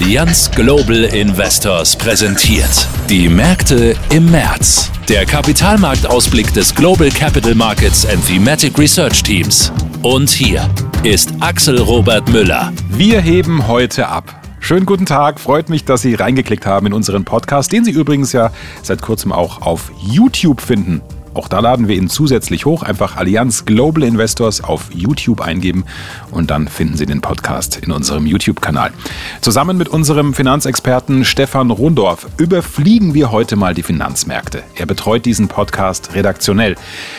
Allianz Global Investors präsentiert. Die Märkte im März. Der Kapitalmarktausblick des Global Capital Markets and Thematic Research Teams. Und hier ist Axel Robert Müller. Wir heben heute ab. Schönen guten Tag, freut mich, dass Sie reingeklickt haben in unseren Podcast, den Sie übrigens ja seit kurzem auch auf YouTube finden. Auch da laden wir ihn zusätzlich hoch. Einfach Allianz Global Investors auf YouTube eingeben und dann finden Sie den Podcast in unserem YouTube-Kanal. Zusammen mit unserem Finanzexperten Stefan Rundorf überfliegen wir heute mal die Finanzmärkte. Er betreut diesen Podcast redaktionell.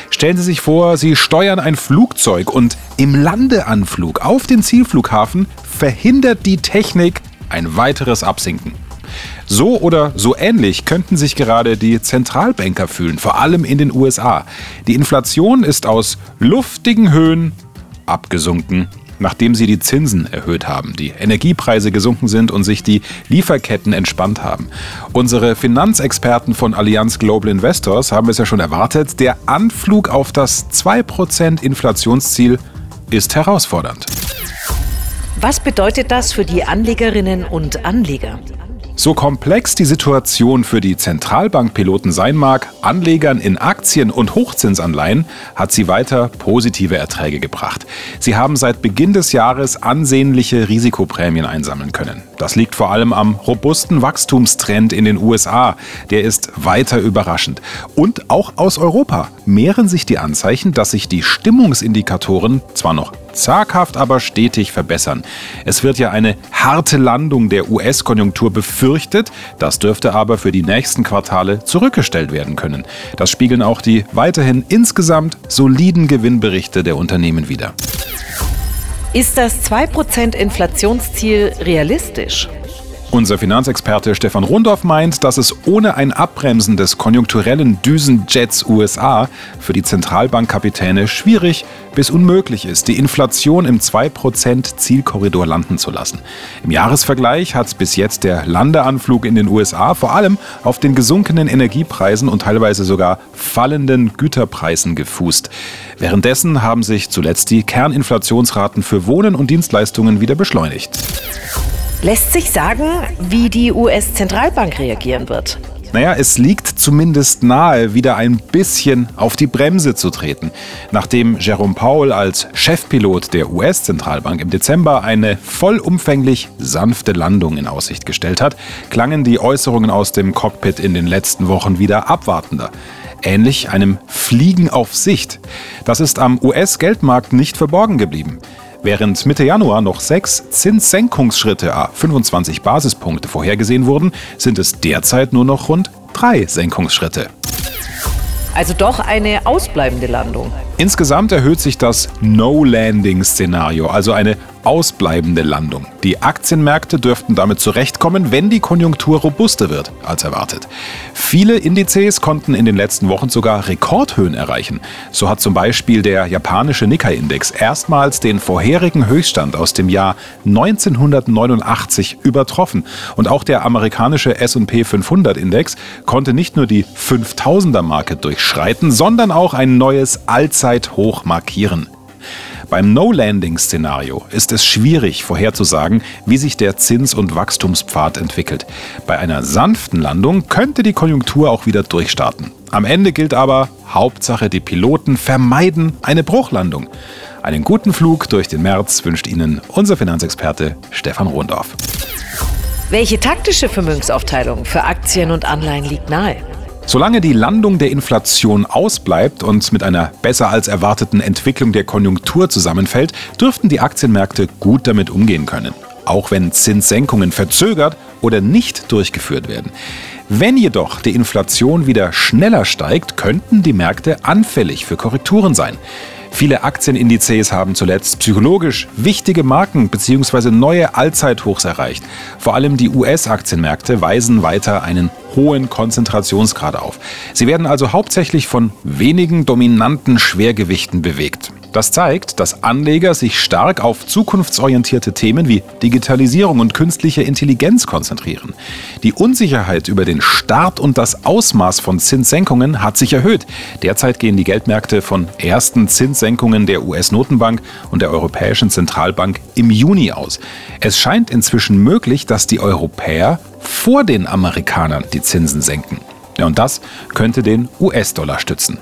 Stellen Sie sich vor, Sie steuern ein Flugzeug und im Landeanflug auf den Zielflughafen verhindert die Technik ein weiteres Absinken. So oder so ähnlich könnten sich gerade die Zentralbanker fühlen, vor allem in den USA. Die Inflation ist aus luftigen Höhen abgesunken, nachdem sie die Zinsen erhöht haben, die Energiepreise gesunken sind und sich die Lieferketten entspannt haben. Unsere Finanzexperten von Allianz Global Investors haben es ja schon erwartet, der Anflug auf das 2% Inflationsziel ist herausfordernd. Was bedeutet das für die Anlegerinnen und Anleger? So komplex die Situation für die Zentralbankpiloten sein mag, Anlegern in Aktien und Hochzinsanleihen hat sie weiter positive Erträge gebracht. Sie haben seit Beginn des Jahres ansehnliche Risikoprämien einsammeln können. Das liegt vor allem am robusten Wachstumstrend in den USA. Der ist weiter überraschend. Und auch aus Europa mehren sich die Anzeichen, dass sich die Stimmungsindikatoren zwar noch zaghaft, aber stetig verbessern. Es wird ja eine harte Landung der US-Konjunktur befürchtet. Das dürfte aber für die nächsten Quartale zurückgestellt werden können. Das spiegeln auch die weiterhin insgesamt soliden Gewinnberichte der Unternehmen wider. Ist das 2% Inflationsziel realistisch? Unser Finanzexperte Stefan Rundorf meint, dass es ohne ein Abbremsen des konjunkturellen Düsenjets USA für die Zentralbankkapitäne schwierig bis unmöglich ist, die Inflation im 2% Zielkorridor landen zu lassen. Im Jahresvergleich hat bis jetzt der Landeanflug in den USA vor allem auf den gesunkenen Energiepreisen und teilweise sogar fallenden Güterpreisen gefußt. Währenddessen haben sich zuletzt die Kerninflationsraten für Wohnen und Dienstleistungen wieder beschleunigt. Lässt sich sagen, wie die US-Zentralbank reagieren wird? Naja, es liegt zumindest nahe, wieder ein bisschen auf die Bremse zu treten. Nachdem Jerome Powell als Chefpilot der US-Zentralbank im Dezember eine vollumfänglich sanfte Landung in Aussicht gestellt hat, klangen die Äußerungen aus dem Cockpit in den letzten Wochen wieder abwartender ähnlich einem Fliegen auf Sicht. Das ist am US-Geldmarkt nicht verborgen geblieben. Während Mitte Januar noch sechs Zinssenkungsschritte a 25 Basispunkte vorhergesehen wurden, sind es derzeit nur noch rund drei Senkungsschritte. Also doch eine ausbleibende Landung. Insgesamt erhöht sich das No-Landing-Szenario, also eine ausbleibende Landung. Die Aktienmärkte dürften damit zurechtkommen, wenn die Konjunktur robuster wird als erwartet. Viele Indizes konnten in den letzten Wochen sogar Rekordhöhen erreichen. So hat zum Beispiel der japanische Nikkei-Index erstmals den vorherigen Höchststand aus dem Jahr 1989 übertroffen. Und auch der amerikanische S&P 500-Index konnte nicht nur die 5000er-Marke durchschreiten, sondern auch ein neues Allzeithoch markieren. Beim No-Landing-Szenario ist es schwierig vorherzusagen, wie sich der Zins- und Wachstumspfad entwickelt. Bei einer sanften Landung könnte die Konjunktur auch wieder durchstarten. Am Ende gilt aber, Hauptsache die Piloten vermeiden eine Bruchlandung. Einen guten Flug durch den März wünscht Ihnen unser Finanzexperte Stefan Rundorf. Welche taktische Vermögensaufteilung für Aktien und Anleihen liegt nahe? Solange die Landung der Inflation ausbleibt und mit einer besser als erwarteten Entwicklung der Konjunktur zusammenfällt, dürften die Aktienmärkte gut damit umgehen können. Auch wenn Zinssenkungen verzögert oder nicht durchgeführt werden. Wenn jedoch die Inflation wieder schneller steigt, könnten die Märkte anfällig für Korrekturen sein. Viele Aktienindizes haben zuletzt psychologisch wichtige Marken bzw. neue Allzeithochs erreicht. Vor allem die US-Aktienmärkte weisen weiter einen hohen Konzentrationsgrad auf. Sie werden also hauptsächlich von wenigen dominanten Schwergewichten bewegt. Das zeigt, dass Anleger sich stark auf zukunftsorientierte Themen wie Digitalisierung und künstliche Intelligenz konzentrieren. Die Unsicherheit über den Start und das Ausmaß von Zinssenkungen hat sich erhöht. Derzeit gehen die Geldmärkte von ersten Zinssenkungen der US-Notenbank und der Europäischen Zentralbank im Juni aus. Es scheint inzwischen möglich, dass die Europäer vor den Amerikanern die Zinsen senken. Ja, und das könnte den US-Dollar stützen.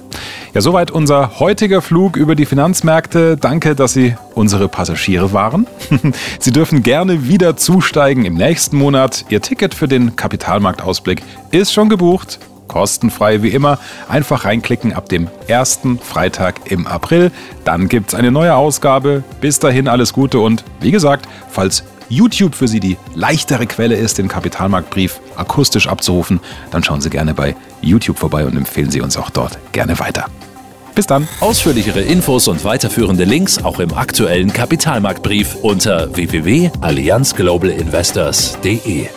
Ja, soweit unser heutiger Flug über die Finanzmärkte. Danke, dass Sie unsere Passagiere waren. Sie dürfen gerne wieder zusteigen im nächsten Monat. Ihr Ticket für den Kapitalmarktausblick ist schon gebucht. Kostenfrei wie immer. Einfach reinklicken ab dem ersten Freitag im April. Dann gibt es eine neue Ausgabe. Bis dahin alles Gute und wie gesagt, falls YouTube für Sie die leichtere Quelle ist, den Kapitalmarktbrief akustisch abzurufen, dann schauen Sie gerne bei YouTube vorbei und empfehlen Sie uns auch dort gerne weiter. Bis dann. Ausführlichere Infos und weiterführende Links auch im aktuellen Kapitalmarktbrief unter www.allianzglobalinvestors.de.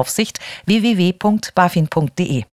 Aufsicht www.bafin.de.